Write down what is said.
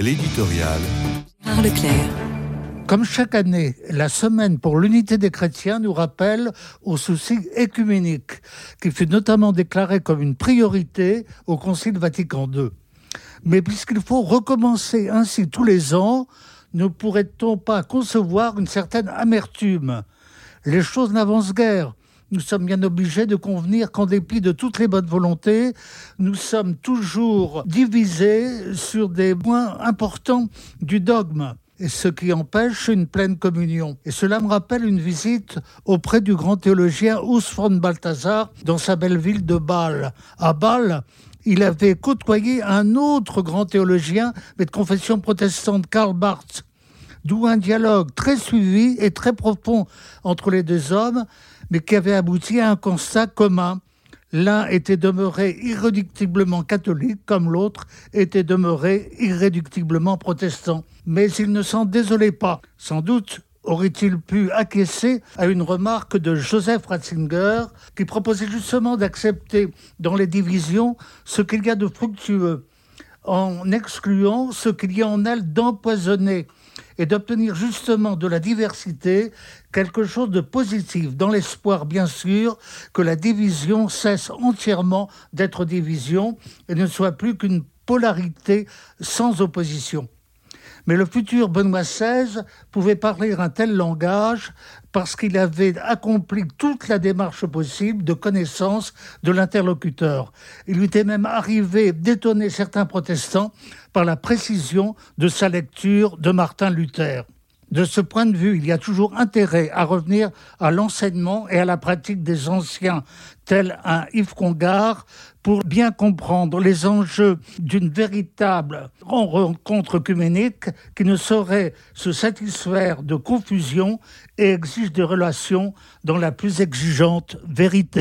L'éditorial. Leclerc. Comme chaque année, la semaine pour l'unité des chrétiens nous rappelle au souci écuménique, qui fut notamment déclaré comme une priorité au Concile Vatican II. Mais puisqu'il faut recommencer ainsi tous les ans, ne pourrait-on pas concevoir une certaine amertume? Les choses n'avancent guère. Nous sommes bien obligés de convenir qu'en dépit de toutes les bonnes volontés, nous sommes toujours divisés sur des points importants du dogme et ce qui empêche une pleine communion. Et cela me rappelle une visite auprès du grand théologien Ous von Balthasar dans sa belle ville de Bâle. À Bâle, il avait côtoyé un autre grand théologien, mais de confession protestante, Karl Barth, d'où un dialogue très suivi et très profond entre les deux hommes, mais qui avait abouti à un constat commun L'un était demeuré irréductiblement catholique, comme l'autre était demeuré irréductiblement protestant. Mais il ne s'en désolait pas. Sans doute aurait-il pu acquiescer à une remarque de Joseph Ratzinger qui proposait justement d'accepter dans les divisions ce qu'il y a de fructueux en excluant ce qu'il y a en elle d'empoisonné et d'obtenir justement de la diversité quelque chose de positif, dans l'espoir bien sûr que la division cesse entièrement d'être division et ne soit plus qu'une polarité sans opposition. Mais le futur Benoît XVI pouvait parler un tel langage parce qu'il avait accompli toute la démarche possible de connaissance de l'interlocuteur. Il lui était même arrivé d'étonner certains protestants par la précision de sa lecture de Martin Luther. De ce point de vue, il y a toujours intérêt à revenir à l'enseignement et à la pratique des anciens, tel un Yves Congar, pour bien comprendre les enjeux d'une véritable rencontre œcuménique qui ne saurait se satisfaire de confusion et exige des relations dans la plus exigeante vérité.